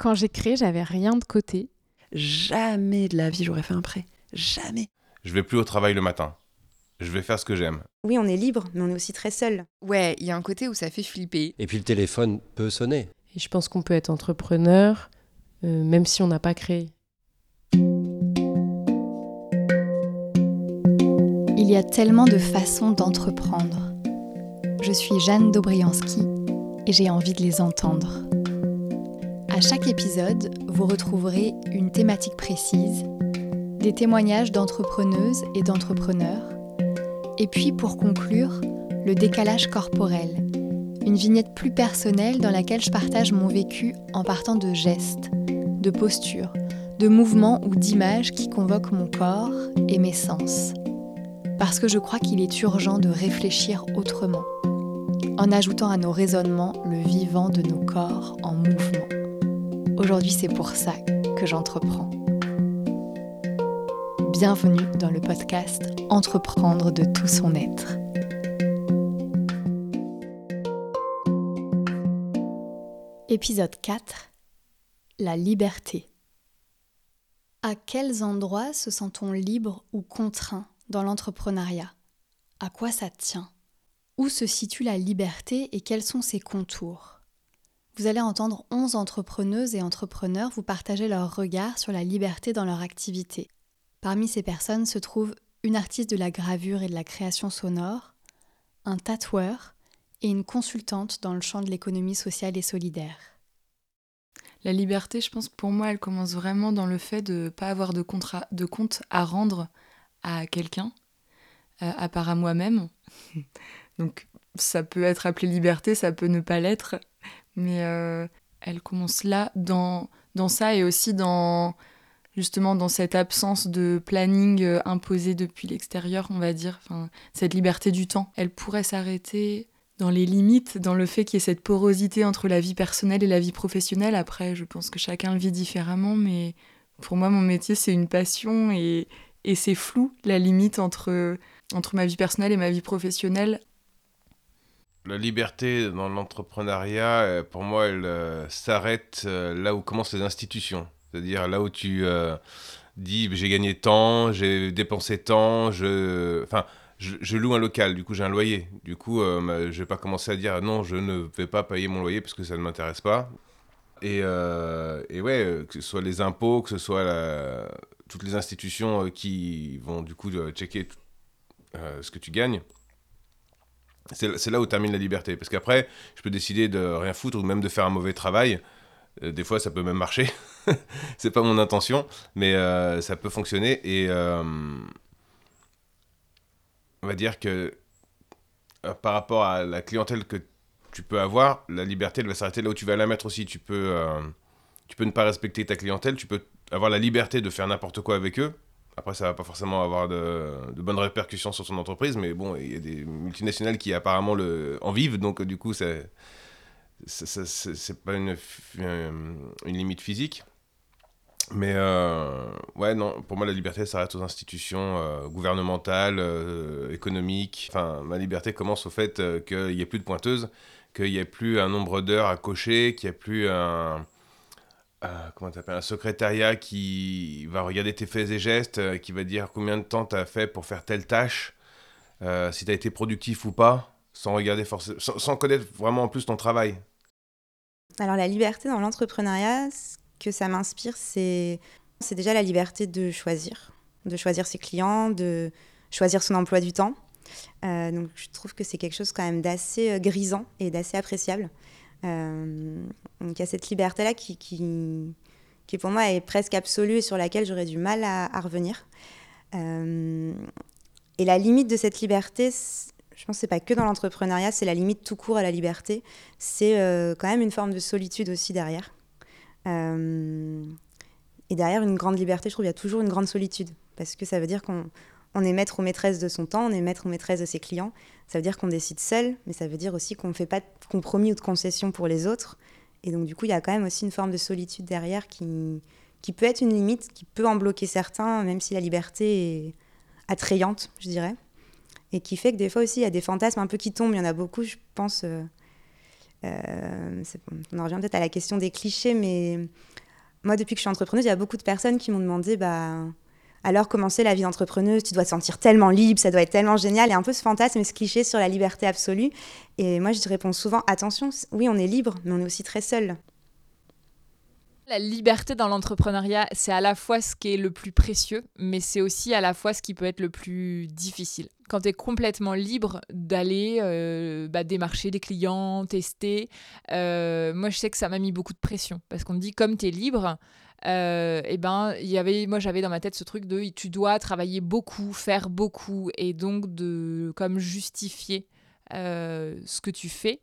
Quand j'ai créé, j'avais rien de côté. Jamais de la vie j'aurais fait un prêt. Jamais. Je vais plus au travail le matin. Je vais faire ce que j'aime. Oui, on est libre, mais on est aussi très seul. Ouais, il y a un côté où ça fait flipper. Et puis le téléphone peut sonner. Et je pense qu'on peut être entrepreneur euh, même si on n'a pas créé. Il y a tellement de façons d'entreprendre. Je suis Jeanne Dobriansky et j'ai envie de les entendre. À chaque épisode, vous retrouverez une thématique précise, des témoignages d'entrepreneuses et d'entrepreneurs, et puis pour conclure, le décalage corporel, une vignette plus personnelle dans laquelle je partage mon vécu en partant de gestes, de postures, de mouvements ou d'images qui convoquent mon corps et mes sens. Parce que je crois qu'il est urgent de réfléchir autrement, en ajoutant à nos raisonnements le vivant de nos corps en mouvement. Aujourd'hui, c'est pour ça que j'entreprends. Bienvenue dans le podcast Entreprendre de tout son être. Épisode 4 La liberté. À quels endroits se sent-on libre ou contraint dans l'entrepreneuriat? À quoi ça tient? Où se situe la liberté et quels sont ses contours? Vous allez entendre 11 entrepreneuses et entrepreneurs vous partager leur regard sur la liberté dans leur activité Parmi ces personnes se trouvent une artiste de la gravure et de la création sonore, un tatoueur et une consultante dans le champ de l'économie sociale et solidaire. La liberté, je pense, pour moi, elle commence vraiment dans le fait de ne pas avoir de, contrat, de compte à rendre à quelqu'un, euh, à part à moi-même. Donc, ça peut être appelé liberté, ça peut ne pas l'être, mais euh, elle commence là, dans, dans ça, et aussi dans justement dans cette absence de planning euh, imposé depuis l'extérieur, on va dire, enfin, cette liberté du temps. Elle pourrait s'arrêter dans les limites, dans le fait qu'il y ait cette porosité entre la vie personnelle et la vie professionnelle. Après, je pense que chacun le vit différemment, mais pour moi, mon métier, c'est une passion et, et c'est flou, la limite entre, entre ma vie personnelle et ma vie professionnelle. La liberté dans l'entrepreneuriat, euh, pour moi, elle euh, s'arrête là où commencent les institutions. C'est-à-dire là où tu euh, dis j'ai gagné tant, j'ai dépensé tant, je. Enfin, je, loue un local, du coup j'ai un loyer. Du coup, euh, je vais pas commencer à dire non, je ne vais pas payer mon loyer parce que ça ne m'intéresse pas. Et, euh, et, ouais, que ce soit les impôts, que ce soit toutes les institutions qui vont du coup checker ce que tu gagnes. C'est là où termine la liberté. Parce qu'après, je peux décider de rien foutre ou même de faire un mauvais travail. Euh, des fois, ça peut même marcher. c'est pas mon intention, mais euh, ça peut fonctionner. Et euh, on va dire que par rapport à la clientèle que tu peux avoir, la liberté, elle va s'arrêter là où tu vas la mettre aussi. Tu peux, tu peux ne pas respecter ta clientèle, tu peux avoir la liberté de faire n'importe quoi avec eux. Après, ça va pas forcément avoir de, bonnes répercussions sur son entreprise, mais bon, il y a des multinationales qui apparemment le, en vivent, donc du coup, c'est pas une, une, limite physique. Mais euh, ouais, non, pour moi, la liberté s'arrête aux institutions euh, gouvernementales, euh, économiques. Enfin, ma liberté commence au fait qu'il n'y ait plus de pointeuses, qu'il n'y ait plus un nombre d'heures à cocher, qu'il n'y ait plus un, comment un secrétariat qui va regarder tes faits et gestes, qui va dire combien de temps tu as fait pour faire telle tâche, si tu as été productif ou pas, sans regarder forcément, sans connaître vraiment en plus ton travail. Alors la liberté dans l'entrepreneuriat, ce que ça m'inspire, c'est déjà la liberté de choisir, de choisir ses clients, de choisir son emploi du temps. Euh, donc je trouve que c'est quelque chose quand même d'assez euh, grisant et d'assez appréciable. Euh, donc il y a cette liberté-là qui, qui, qui, pour moi est presque absolue et sur laquelle j'aurais du mal à, revenir. et la limite de cette liberté, je pense que c'est pas que dans l'entrepreneuriat, c'est la limite tout court à la liberté. C'est euh, quand même une forme de solitude aussi derrière. Euh, et derrière une grande liberté, je trouve qu'il y a toujours une grande solitude. Parce que ça veut dire qu'on est maître ou maîtresse de son temps, on est maître ou maîtresse de ses clients. Ça veut dire qu'on décide seul, mais ça veut dire aussi qu'on ne fait pas de compromis ou de concessions pour les autres. Et donc, du coup, il y a quand même aussi une forme de solitude derrière qui, qui peut être une limite, qui peut en bloquer certains, même si la liberté est attrayante, je dirais et qui fait que des fois aussi il y a des fantasmes un peu qui tombent. Il y en a beaucoup, je pense, euh, Euh, on en revient peut-être à la question des clichés, mais moi, depuis que je suis entrepreneuse, il y a beaucoup de personnes qui m'ont demandé bah, alors commencer la vie d'entrepreneuse, tu dois te sentir tellement libre, ça doit être tellement génial, et un peu ce fantasme ce cliché sur la liberté absolue. Et moi, je réponds souvent attention, oui, on est libre, mais on est aussi très seul. La liberté dans l'entrepreneuriat, c'est à la fois ce qui est le plus précieux, mais c'est aussi à la fois ce qui peut être le plus difficile. Quand tu es complètement libre d'aller euh, bah, démarcher des clients, tester, euh, moi je sais que ça m'a mis beaucoup de pression, parce qu'on me dit comme tu es libre, euh, et ben il y avait moi j'avais dans ma tête ce truc de tu dois travailler beaucoup faire beaucoup et donc de comme justifier ce que tu fais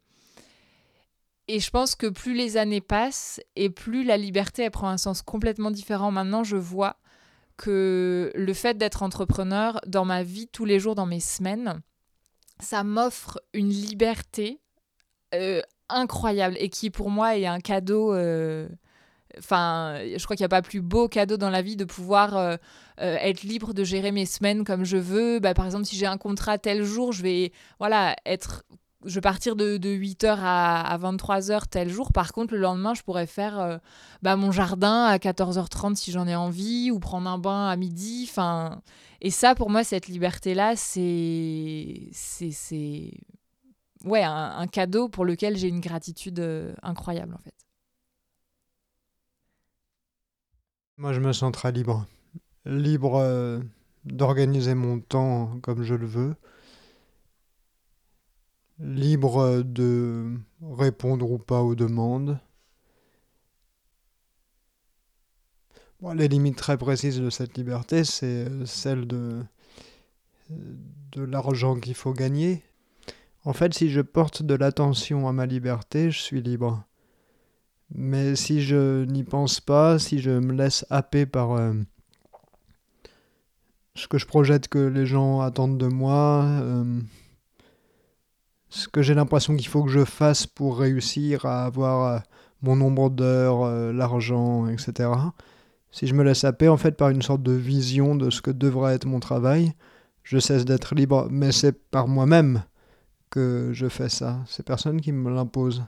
et je pense que plus les années passent et plus la liberté elle prend un sens complètement différent. Maintenant, je vois que le fait d'être entrepreneur dans ma vie tous les jours, dans mes semaines, ça m'offre une liberté euh, incroyable et qui pour moi est un cadeau. Euh, enfin, je crois qu'il n'y a pas plus beau cadeau dans la vie de pouvoir euh, être libre de gérer mes semaines comme je veux. Bah, par exemple, si j'ai un contrat tel jour, je vais voilà être je vais partir de, 8h à, 23h tel jour. Par contre, le lendemain, je pourrais faire euh, bah, mon jardin à 14h30 si j'en ai envie, ou prendre un bain à midi. Et ça, pour moi, cette liberté-là, c'est, c'est, ouais, un, cadeau pour lequel j'ai une gratitude euh, incroyable, en fait. Moi, je me sens très libre. Libre euh, d'organiser mon temps comme je le veux libre de répondre ou pas aux demandes. les limites très précises de cette liberté, c'est celle de, de l'argent qu'il faut gagner. En fait, si je porte de l'attention à ma liberté, je suis libre. Mais si je n'y pense pas, si je me laisse happer par euh, ce que je projette que les gens attendent de moi, euh, ce que j'ai l'impression qu'il faut que je fasse pour réussir à avoir euh, mon nombre d'heures, l'argent, etc. Si je me laisse happer en fait par une sorte de vision de ce que devrait être mon travail, je cesse d'être libre. Mais c'est par moi-même que je fais ça. C'est personne qui me l'impose.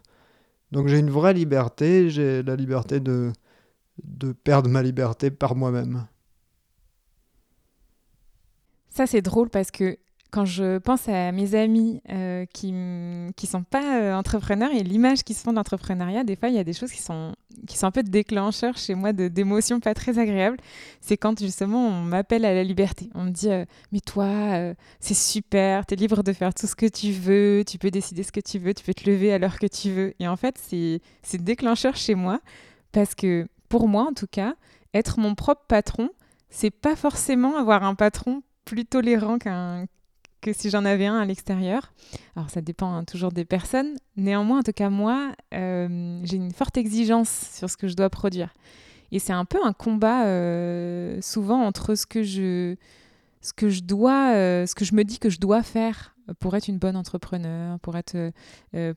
Donc j'ai une vraie liberté, j'ai la liberté de, de perdre ma liberté par moi-même. Ça c'est drôle parce que quand je pense à mes amis euh, qui ne sont pas euh, entrepreneurs et l'image qu'ils se font d'entrepreneuriat, des fois, il y a des choses qui sont, qui sont un peu déclencheurs chez moi d'émotions pas très agréables. C'est quand justement on m'appelle à la liberté. On me dit euh, Mais toi, c'est super, tu es libre de faire tout ce que tu veux, tu peux décider ce que tu veux, tu peux te lever à l'heure que tu veux. Et en fait, c'est déclencheur chez moi parce que pour moi, en tout cas, être mon propre patron, c'est pas forcément avoir un patron plus tolérant qu'un que si j'en avais un à l'extérieur. Alors ça dépend hein, toujours des personnes. Néanmoins, en tout cas moi, euh, j'ai une forte exigence sur ce que je dois produire. Et c'est un peu un combat euh, souvent entre ce que je, ce que je dois, euh, ce que je me dis que je dois faire pour être une bonne entrepreneur, pour être,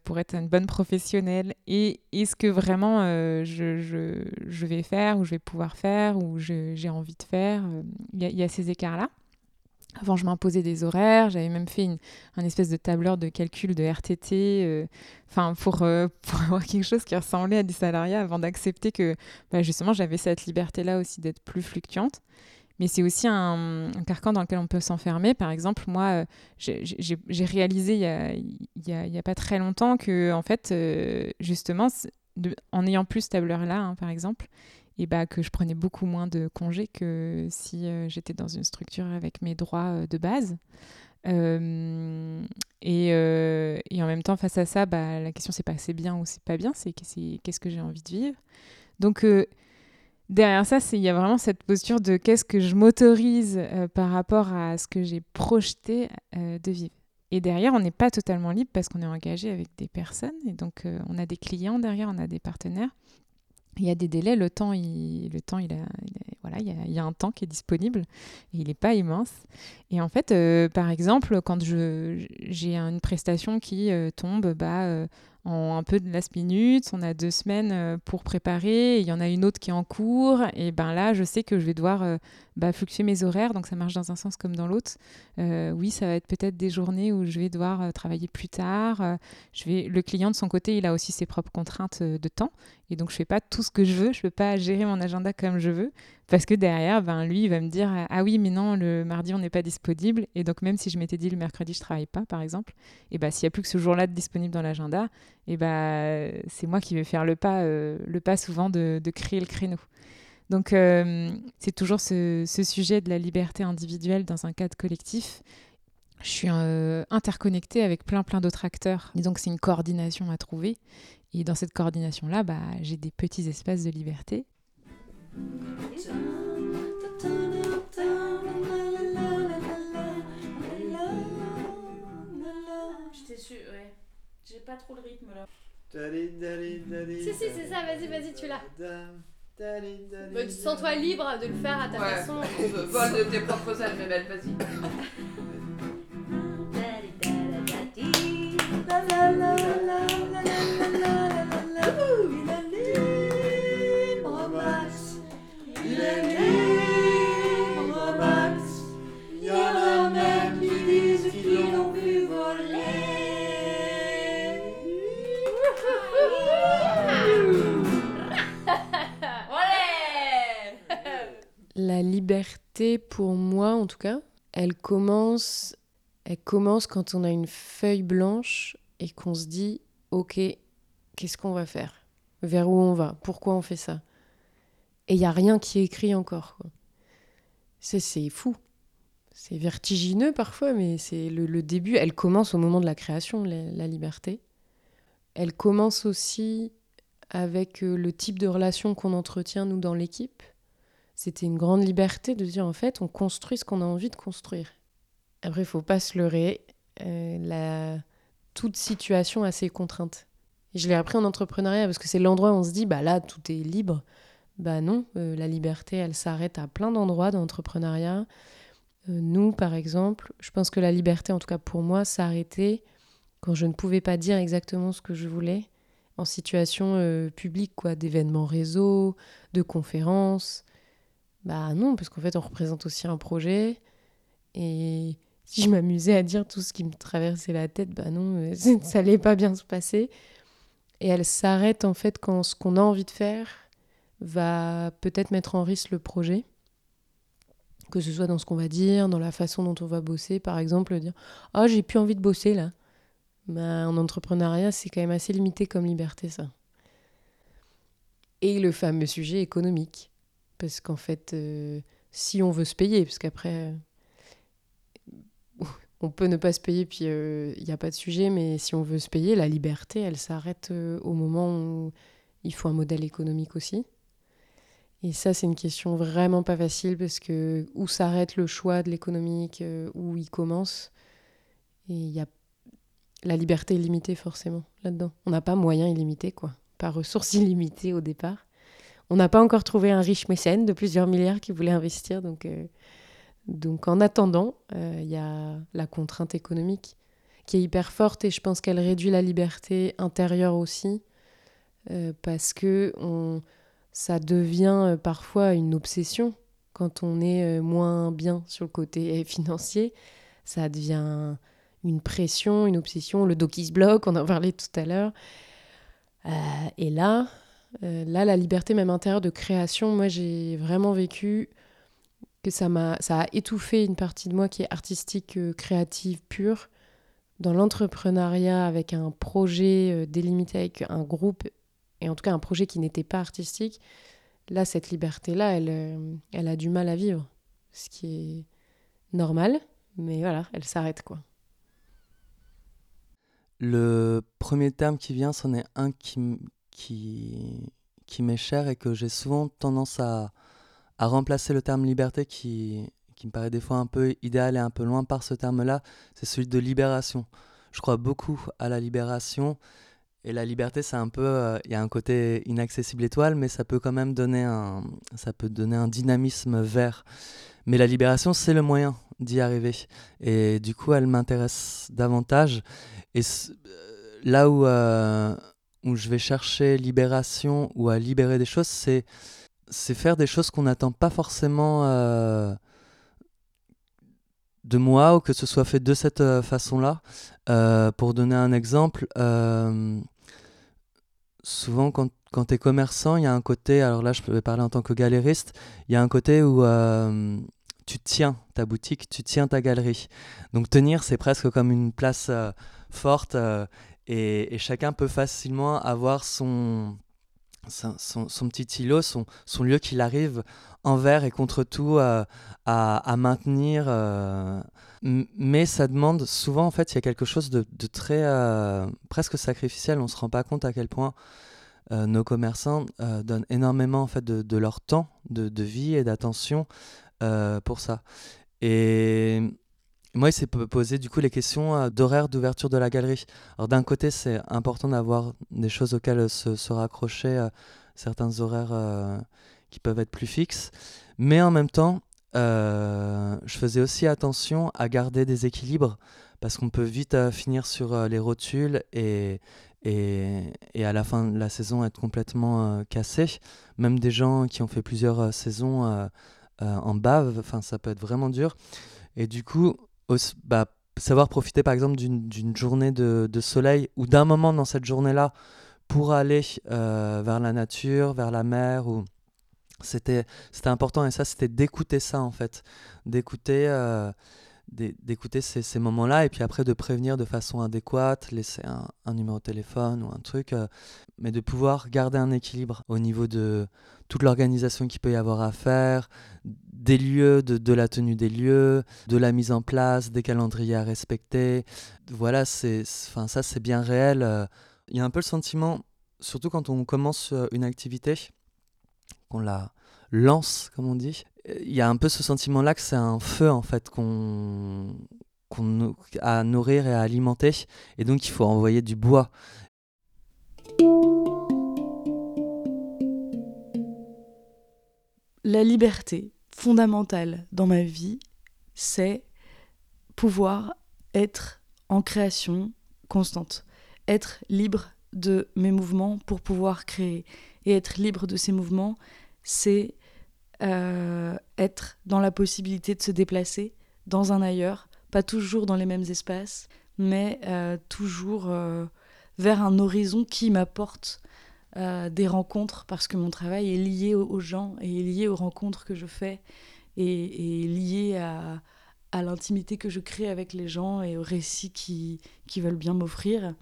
pour être une bonne professionnelle, et, ce que vraiment je, vais faire, ou je vais pouvoir faire, ou j'ai envie de faire. Il y, a ces écarts-là. Avant, je m'imposais des horaires, j'avais même fait une, un espèce de tableur de calcul de RTT, euh, euh, pour avoir quelque chose qui ressemblait à du salariat avant d'accepter que bah, justement j'avais cette liberté-là aussi d'être plus fluctuante. Mais c'est aussi un, carcan dans lequel on peut s'enfermer. Par exemple, moi, euh, j'ai réalisé il n'y a, pas très longtemps que, en fait, justement, en ayant plus ce tableur-là, hein, par exemple, et bah, que je prenais beaucoup moins de congés que si euh, j'étais dans une structure avec mes droits euh, de base. Euh, et, et, en même temps, face à ça, bah, la question, c'est pas c'est bien ou c'est pas bien, c'est qu'est-ce que j'ai envie de vivre. Donc, derrière ça, il y a vraiment cette posture de qu'est-ce que je m'autorise par rapport à ce que j'ai projeté de vivre. Et derrière, on n'est pas totalement libre parce qu'on est engagé avec des personnes. Et donc, on a des clients derrière, on a des partenaires il y a des délais, le temps, il, le temps, il, a, voilà, il y, a, un temps qui est disponible et il n'est pas immense. Et en fait, euh, par exemple, quand j'ai une prestation qui euh, tombe bah, euh, en un peu de last minute. On a deux semaines pour préparer. Il y en a une autre qui est en cours. Et ben là, je sais que je vais devoir bah, fluctuer mes horaires. Donc ça marche dans un sens comme dans l'autre. Oui, ça va être peut-être des journées où je vais devoir travailler plus tard. je vais... Le client, de son côté, il a aussi ses propres contraintes de temps. Et donc, je fais pas tout ce que je veux. Je peux pas gérer mon agenda comme je veux. Parce que derrière, ben, lui, il va me dire Ah oui, mais non, le mardi, on n'est pas disponible. Et donc, même si je m'étais dit le mercredi, je travaille pas, par exemple, et ben, s'il n'y a plus que ce jour-là de disponible dans l'agenda, et bah, c'est moi qui vais faire le pas, euh, le pas souvent de, créer le créneau. Donc euh, c'est toujours ce, sujet de la liberté individuelle dans un cadre collectif. Je suis euh, interconnectée avec plein plein d'autres acteurs. Et donc c'est une coordination à trouver. Et dans cette coordination-là, bah, j'ai des petits espaces de liberté. J'étais sûre, ouais. J'ai pas trop le rythme là. Si, si, c'est ça, vas-y, vas-y, tu l'as. Bah, Sens-toi libre de le faire à ta ouais. façon. Vol de tes propres ailes, mes belles, vas-y. La pour moi en tout cas, elle commence, elle commence quand on a une feuille blanche et qu'on se dit, ok, qu'est-ce qu'on va faire? Vers où on va? Pourquoi on fait ça? Et il n'y a rien qui est écrit encore. C'est fou. C'est vertigineux parfois, mais c'est le, début. Elle commence au moment de la création, la liberté. Elle commence aussi avec euh, le type de relation qu'on entretient, nous, dans l'équipe c'était une grande liberté de dire en fait, on construit ce qu'on a envie de construire. Après, il faut pas se leurrer. Euh, la... Toute situation a ses contraintes. Je l'ai appris en entrepreneuriat parce que c'est l'endroit où on se dit, bah là, tout est libre. Bah non, euh, la liberté, elle s'arrête à plein d'endroits dans l'entrepreneuriat. Euh, nous, par exemple, je pense que la liberté, en tout cas pour moi, s'arrêtait quand je ne pouvais pas dire exactement ce que je voulais en situation publique, quoi, d'événements réseau, de conférences. Bah non, parce qu'en fait, on représente aussi un projet. Et si je m'amusais à dire tout ce qui me traversait la tête, bah non, euh, ça allait pas bien se passer. Et elle s'arrête en fait quand ce qu'on a envie de faire va peut-être mettre en risque le projet. Que ce soit dans ce qu'on va dire, dans la façon dont on va bosser. Par exemple, dire Oh, j'ai plus envie de bosser là. Bah, en entrepreneuriat, c'est quand même assez limité comme liberté, ça. Et le fameux sujet économique parce qu'en fait, euh, si on veut se payer, parce qu'après, on peut ne pas se payer, puis il euh, n'y a pas de sujet, mais si on veut se payer, la liberté, elle s'arrête euh, au moment où il faut un modèle économique aussi. Et ça, c'est une question vraiment pas facile, parce que où s'arrête le choix de l'économique, où il commence, et il y a... la liberté est limitée forcément là-dedans. On n'a pas moyen illimité, quoi. Pas ressources illimitées au départ. On n'a pas encore trouvé un riche mécène de plusieurs milliards qui voulait investir. Donc, euh, en attendant, il euh, y a la contrainte économique qui est hyper forte et je pense qu'elle réduit la liberté intérieure aussi euh, parce que ça devient parfois une obsession quand on est moins bien sur le côté financier. Ça devient une pression, une obsession, le dos qui se bloque, on en parlait tout à l'heure. et là, euh, là, la liberté même intérieure de création, moi j'ai vraiment vécu que ça m'a ça a étouffé une partie de moi qui est artistique, euh, créative, pure. Dans l'entrepreneuriat, avec un projet euh, délimité avec un groupe, et en tout cas un projet qui n'était pas artistique, là, cette liberté-là, elle, elle a du mal à vivre. Ce qui est normal, mais voilà, elle s'arrête quoi. Le premier terme qui vient, c'en est un qui, qui, qui m'est cher et que j'ai souvent tendance à, à remplacer le terme liberté qui, qui me paraît des fois un peu idéal et un peu loin par ce terme-là, c'est celui de libération. Je crois beaucoup à la libération. Et la liberté, c'est un peu, euh, il y a un côté inaccessible étoile, mais ça peut quand même donner un, ça peut donner un dynamisme vert. Mais la libération, c'est le moyen d'y arriver. Et du coup, elle m'intéresse davantage. Et là où, euh, où je vais chercher libération ou à libérer des choses, c'est c'est faire des choses qu'on n'attend pas forcément euh, de moi ou que ce soit fait de cette euh, façon-là. pour donner un exemple, souvent quand, quand tu es commerçant, il y a un côté, alors là je peux parler en tant que galériste, il y a un côté où tu tiens ta boutique, tu tiens ta galerie. Donc tenir, c'est presque comme une place forte et, chacun peut facilement avoir son, son, petit îlot, son, son lieu qu'il arrive envers et contre tout à, à, maintenir. Euh, mais ça demande souvent, en fait, il y a quelque chose de, de très euh, presque sacrificiel. On ne se rend pas compte à quel point euh, nos commerçants donnent énormément en fait, de, de leur temps, de, de vie et d'attention pour ça. Et moi, il s'est posé du coup les questions euh, d'horaire d'ouverture de la galerie. Alors d'un côté, c'est important d'avoir des choses auxquelles se, raccrocher, euh, certains horaires euh, qui peuvent être plus fixes. Mais en même temps, je faisais aussi attention à garder des équilibres parce qu'on peut vite finir sur les rotules et, et, et, à la fin de la saison être complètement cassé. Même des gens qui ont fait plusieurs saisons en bave, ça peut être vraiment dur. Et du coup, bah, savoir profiter par exemple d'une journée de, soleil ou d'un moment dans cette journée-là pour aller euh, vers la nature, vers la mer ou c'était important et ça c'était d'écouter ça en fait. D'écouter euh, d'écouter ces, moments-là et puis après de prévenir de façon adéquate, laisser un, numéro de téléphone ou un truc, euh, mais de pouvoir garder un équilibre au niveau de toute l'organisation qu'il peut y avoir à faire, des lieux, de, la tenue des lieux, de la mise en place, des calendriers à respecter. Voilà, c'est, ça c'est bien réel. Euh. Il y a un peu le sentiment, surtout quand on commence euh, une activité, qu'on la lance, comme on dit, il y a un peu ce sentiment-là que c'est un feu en fait qu'on qu'on à nourrir et à alimenter, et donc il faut envoyer du bois. La liberté fondamentale dans ma vie, c'est pouvoir être en création constante, être libre de mes mouvements pour pouvoir créer. Et être libre de ces mouvements, c'est euh, être dans la possibilité de se déplacer dans un ailleurs, pas toujours dans les mêmes espaces, mais euh, toujours euh, vers un horizon qui m'apporte des rencontres, parce que mon travail est lié aux, gens et est lié aux rencontres que je fais et, lié à, l'intimité que je crée avec les gens et aux récits qui veulent bien m'offrir.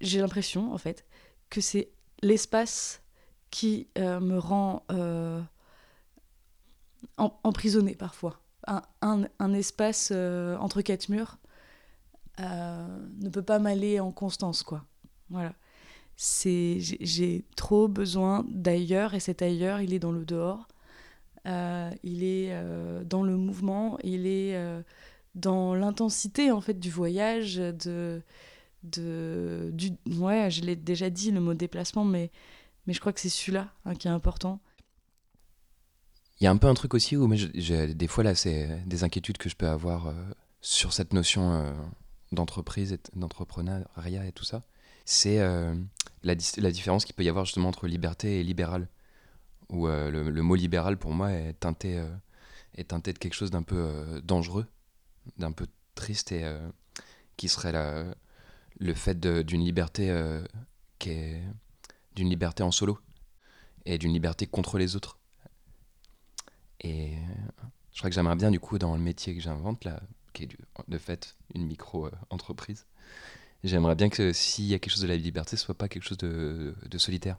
J'ai l'impression, en fait, que c'est l'espace qui me rend emprisonné parfois. Un, un, espace euh, entre quatre murs euh, ne peut pas m'aller en constance, quoi. Voilà. C'est, j'ai trop besoin d'ailleurs, et cet ailleurs, il est dans le dehors, euh, il est dans le mouvement, il est dans l'intensité, en fait, du voyage, de... de du, ouais, je l'ai déjà dit, le mot déplacement, mais, mais je crois que c'est celui-là hein, qui est important. Il y a un peu un truc aussi où j'ai des fois là, c'est des inquiétudes que je peux avoir euh, sur cette notion euh, d'entreprise d'entrepreneuriat et tout ça. C'est euh, la, différence qu'il peut y avoir justement entre liberté et libéral. Où le, mot libéral pour moi est teinté, est teinté de quelque chose d'un peu dangereux, d'un peu triste et qui serait la, le fait d'une liberté d'une liberté en solo et d'une liberté contre les autres et je crois que j'aimerais bien, du coup, dans le métier que j'invente, là, qui est de fait une micro-entreprise, j'aimerais bien que s'il y a quelque chose de la liberté, ce soit pas quelque chose de, solitaire.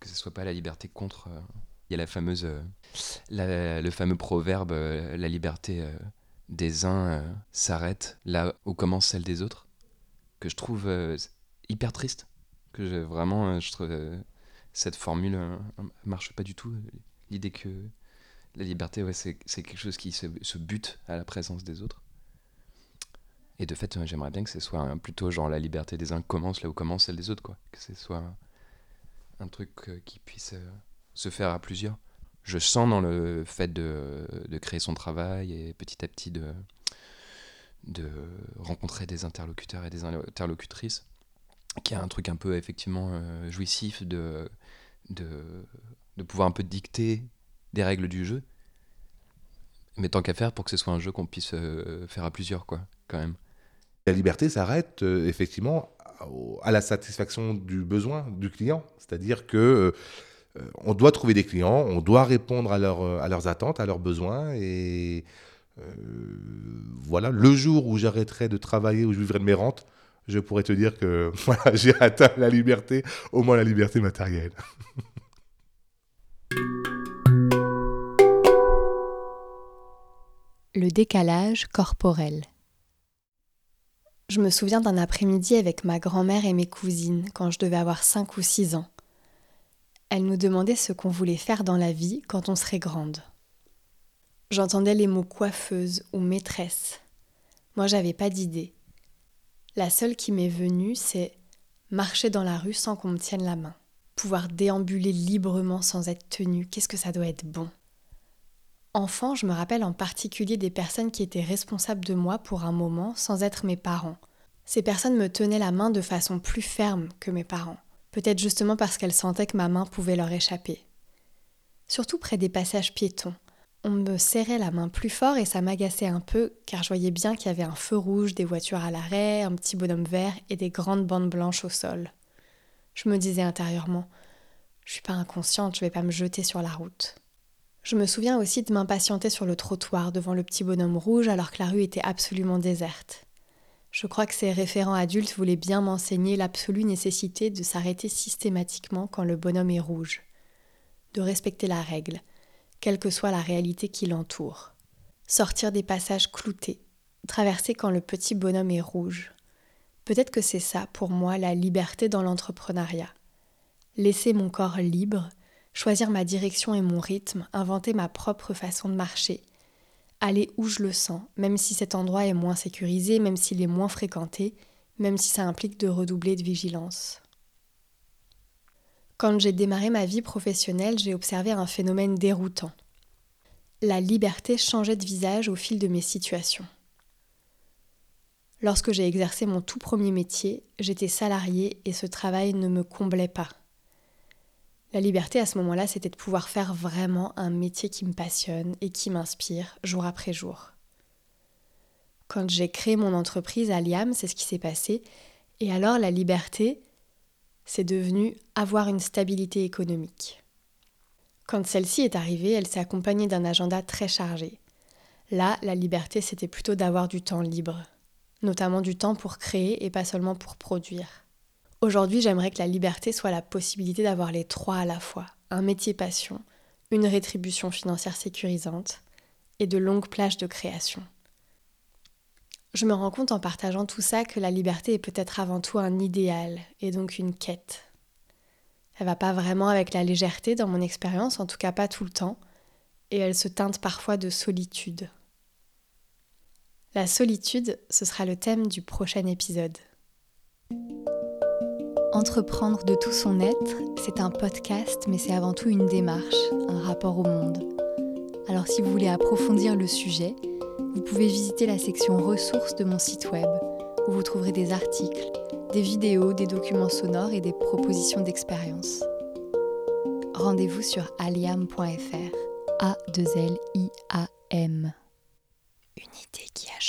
Que ce soit pas la liberté contre. Euh, il y a la fameuse, euh, le fameux proverbe euh, la liberté des uns s'arrête là où commence celle des autres, que je trouve hyper triste. Que vraiment, cette formule marche pas du tout l'idée que la liberté, ouais, c'est quelque chose qui se, bute à la présence des autres. Et de fait, j'aimerais bien que ce soit plutôt genre la liberté des uns commence là où commence celle des autres, quoi. Que ce soit un, truc euh, qui puisse euh, se faire à plusieurs. Je sens dans le fait de, de, créer son travail et petit à petit de, de rencontrer des interlocuteurs et des interlocutrices, qui a un truc un peu effectivement euh, jouissif de, de, de pouvoir un peu dicter des règles du jeu. Mais tant qu'à faire pour que ce soit un jeu qu'on puisse euh, faire à plusieurs, quoi, quand même. La liberté s'arrête euh, effectivement à la satisfaction du besoin du client. C'est-à-dire que on doit trouver des clients, on doit répondre à, leurs attentes, à leurs besoins. Et voilà, le jour où j'arrêterai de travailler, où je vivrai de mes rentes, je pourrais te dire que j'ai atteint la liberté, au moins la liberté matérielle. Le décalage corporel. Je me souviens d'un après-midi avec ma grand-mère et mes cousines quand je devais avoir 5 ou 6 ans. Elles nous demandaient ce qu'on voulait faire dans la vie quand on serait grande. J'entendais les mots coiffeuse ou maîtresse. Moi, j'avais pas d'idée. La seule qui m'est venue, c'est marcher dans la rue sans qu'on me tienne la main. Pouvoir déambuler librement sans être tenue, qu'est-ce que ça doit être bon. Enfant, je me rappelle en particulier des personnes qui étaient responsables de moi pour un moment sans être mes parents. Ces personnes me tenaient la main de façon plus ferme que mes parents, peut-être justement parce qu'elles sentaient que ma main pouvait leur échapper. Surtout près des passages piétons, on me serrait la main plus fort et ça m'agaçait un peu car je voyais bien qu'il y avait un feu rouge, des voitures à l'arrêt, un petit bonhomme vert et des grandes bandes blanches au sol. Je me disais intérieurement Je suis pas inconsciente, je vais pas me jeter sur la route. Je me souviens aussi de m'impatienter sur le trottoir devant le petit bonhomme rouge alors que la rue était absolument déserte. Je crois que ces référents adultes voulaient bien m'enseigner l'absolue nécessité de s'arrêter systématiquement quand le bonhomme est rouge, de respecter la règle, quelle que soit la réalité qui l'entoure. Sortir des passages cloutés, traverser quand le petit bonhomme est rouge. Peut-être que c'est ça, pour moi, la liberté dans l'entrepreneuriat. Laisser mon corps libre, choisir ma direction et mon rythme, inventer ma propre façon de marcher, aller où je le sens, même si cet endroit est moins sécurisé, même s'il est moins fréquenté, même si ça implique de redoubler de vigilance. Quand j'ai démarré ma vie professionnelle, j'ai observé un phénomène déroutant. La liberté changeait de visage au fil de mes situations. Lorsque j'ai exercé mon tout premier métier, j'étais salariée et ce travail ne me comblait pas. La liberté à ce moment-là, c'était de pouvoir faire vraiment un métier qui me passionne et qui m'inspire jour après jour. Quand j'ai créé mon entreprise à Liam, c'est ce qui s'est passé, et alors la liberté, c'est devenu avoir une stabilité économique. Quand celle-ci est arrivée, elle s'est accompagnée d'un agenda très chargé. Là, la liberté, c'était plutôt d'avoir du temps libre, notamment du temps pour créer et pas seulement pour produire. Aujourd'hui, j'aimerais que la liberté soit la possibilité d'avoir les trois à la fois, un métier passion, une rétribution financière sécurisante et de longues plages de création. Je me rends compte en partageant tout ça que la liberté est peut-être avant tout un idéal et donc une quête. Elle va pas vraiment avec la légèreté dans mon expérience, en tout cas pas tout le temps, et elle se teinte parfois de solitude. La solitude, ce sera le thème du prochain épisode. Entreprendre de tout son être, c'est un podcast, mais c'est avant tout une démarche, un rapport au monde. Alors si vous voulez approfondir le sujet, vous pouvez visiter la section ressources de mon site web, où vous trouverez des articles, des vidéos, des documents sonores et des propositions d'expérience. Rendez-vous sur aliam.fr. A-2-L-I-A-M. Une idée qui a